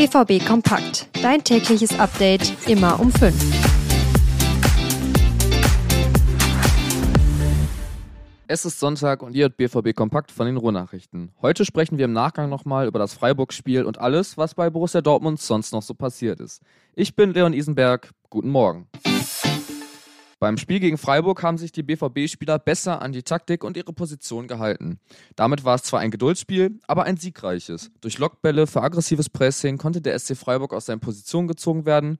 BVB Kompakt. Dein tägliches Update immer um 5. Es ist Sonntag und ihr hört BVB Kompakt von den Ruhrnachrichten. Heute sprechen wir im Nachgang nochmal über das Freiburg-Spiel und alles, was bei Borussia Dortmund sonst noch so passiert ist. Ich bin Leon Isenberg. Guten Morgen. Beim Spiel gegen Freiburg haben sich die BVB-Spieler besser an die Taktik und ihre Position gehalten. Damit war es zwar ein Geduldsspiel, aber ein siegreiches. Durch Lockbälle für aggressives Pressing konnte der SC Freiburg aus seinen Positionen gezogen werden.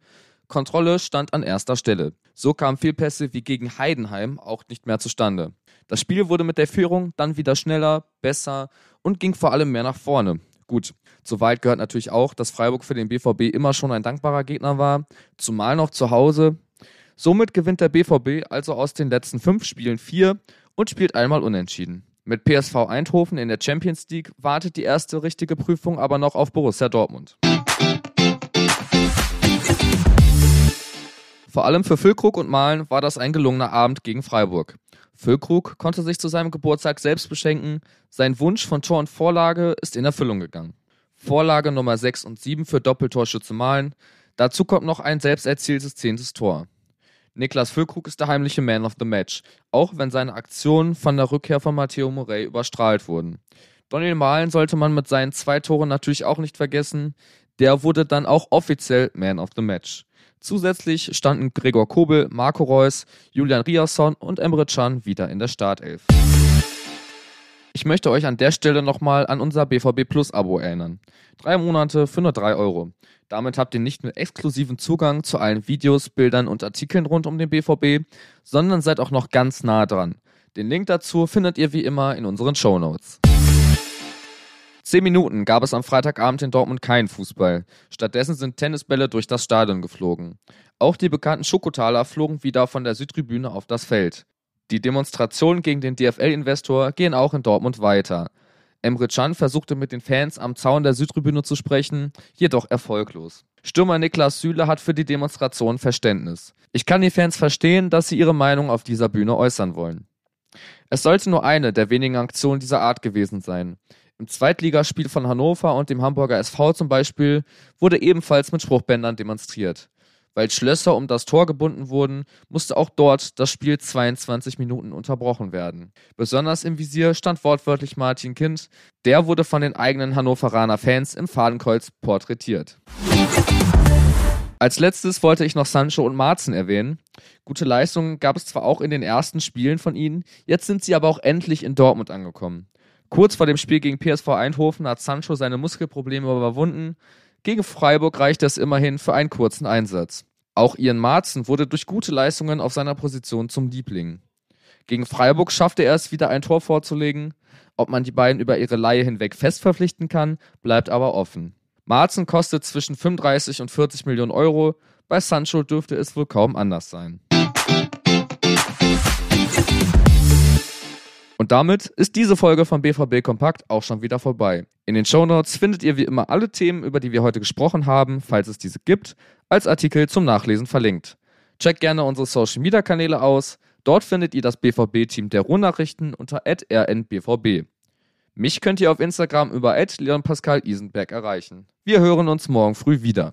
Kontrolle stand an erster Stelle. So kamen Fehlpässe wie gegen Heidenheim auch nicht mehr zustande. Das Spiel wurde mit der Führung dann wieder schneller, besser und ging vor allem mehr nach vorne. Gut, zu weit gehört natürlich auch, dass Freiburg für den BVB immer schon ein dankbarer Gegner war, zumal noch zu Hause. Somit gewinnt der BVB also aus den letzten fünf Spielen vier und spielt einmal unentschieden. Mit PSV Eindhoven in der Champions League wartet die erste richtige Prüfung aber noch auf Borussia Dortmund. Vor allem für Füllkrug und Malen war das ein gelungener Abend gegen Freiburg. Füllkrug konnte sich zu seinem Geburtstag selbst beschenken. Sein Wunsch von Tor und Vorlage ist in Erfüllung gegangen. Vorlage Nummer 6 und 7 für Doppeltorschütze Malen. Dazu kommt noch ein selbst erzieltes zehntes Tor. Niklas Füllkrug ist der heimliche Man of the Match, auch wenn seine Aktionen von der Rückkehr von Matteo Morey überstrahlt wurden. Daniel Mahlen sollte man mit seinen zwei Toren natürlich auch nicht vergessen. Der wurde dann auch offiziell Man of the Match. Zusätzlich standen Gregor Kobel, Marco Reus, Julian Riasson und Emre Can wieder in der Startelf. Ich möchte euch an der Stelle nochmal an unser BVB Plus Abo erinnern. Drei Monate für nur drei Euro. Damit habt ihr nicht nur exklusiven Zugang zu allen Videos, Bildern und Artikeln rund um den BVB, sondern seid auch noch ganz nah dran. Den Link dazu findet ihr wie immer in unseren Show Notes. Zehn Minuten gab es am Freitagabend in Dortmund keinen Fußball. Stattdessen sind Tennisbälle durch das Stadion geflogen. Auch die bekannten Schokotaler flogen wieder von der Südtribüne auf das Feld. Die Demonstrationen gegen den DFL-Investor gehen auch in Dortmund weiter. Emre Can versuchte mit den Fans am Zaun der Südtribüne zu sprechen, jedoch erfolglos. Stürmer Niklas Süle hat für die Demonstration Verständnis. Ich kann die Fans verstehen, dass sie ihre Meinung auf dieser Bühne äußern wollen. Es sollte nur eine der wenigen Aktionen dieser Art gewesen sein. Im Zweitligaspiel von Hannover und dem Hamburger SV zum Beispiel wurde ebenfalls mit Spruchbändern demonstriert. Weil Schlösser um das Tor gebunden wurden, musste auch dort das Spiel 22 Minuten unterbrochen werden. Besonders im Visier stand wortwörtlich Martin Kind. Der wurde von den eigenen Hannoveraner Fans im Fadenkreuz porträtiert. Als letztes wollte ich noch Sancho und Marzen erwähnen. Gute Leistungen gab es zwar auch in den ersten Spielen von ihnen, jetzt sind sie aber auch endlich in Dortmund angekommen. Kurz vor dem Spiel gegen PSV Eindhoven hat Sancho seine Muskelprobleme überwunden. Gegen Freiburg reichte es immerhin für einen kurzen Einsatz. Auch Ian Marzen wurde durch gute Leistungen auf seiner Position zum Liebling. Gegen Freiburg schaffte er es wieder ein Tor vorzulegen. Ob man die beiden über ihre Leihe hinweg fest verpflichten kann, bleibt aber offen. Marzen kostet zwischen 35 und 40 Millionen Euro. Bei Sancho dürfte es wohl kaum anders sein. Und damit ist diese Folge von BVB Kompakt auch schon wieder vorbei. In den Shownotes findet ihr wie immer alle Themen, über die wir heute gesprochen haben, falls es diese gibt, als Artikel zum Nachlesen verlinkt. Checkt gerne unsere Social Media Kanäle aus. Dort findet ihr das BVB-Team der Ruhrnachrichten unter rnbvb. Mich könnt ihr auf Instagram über Leon Pascal Isenberg erreichen. Wir hören uns morgen früh wieder.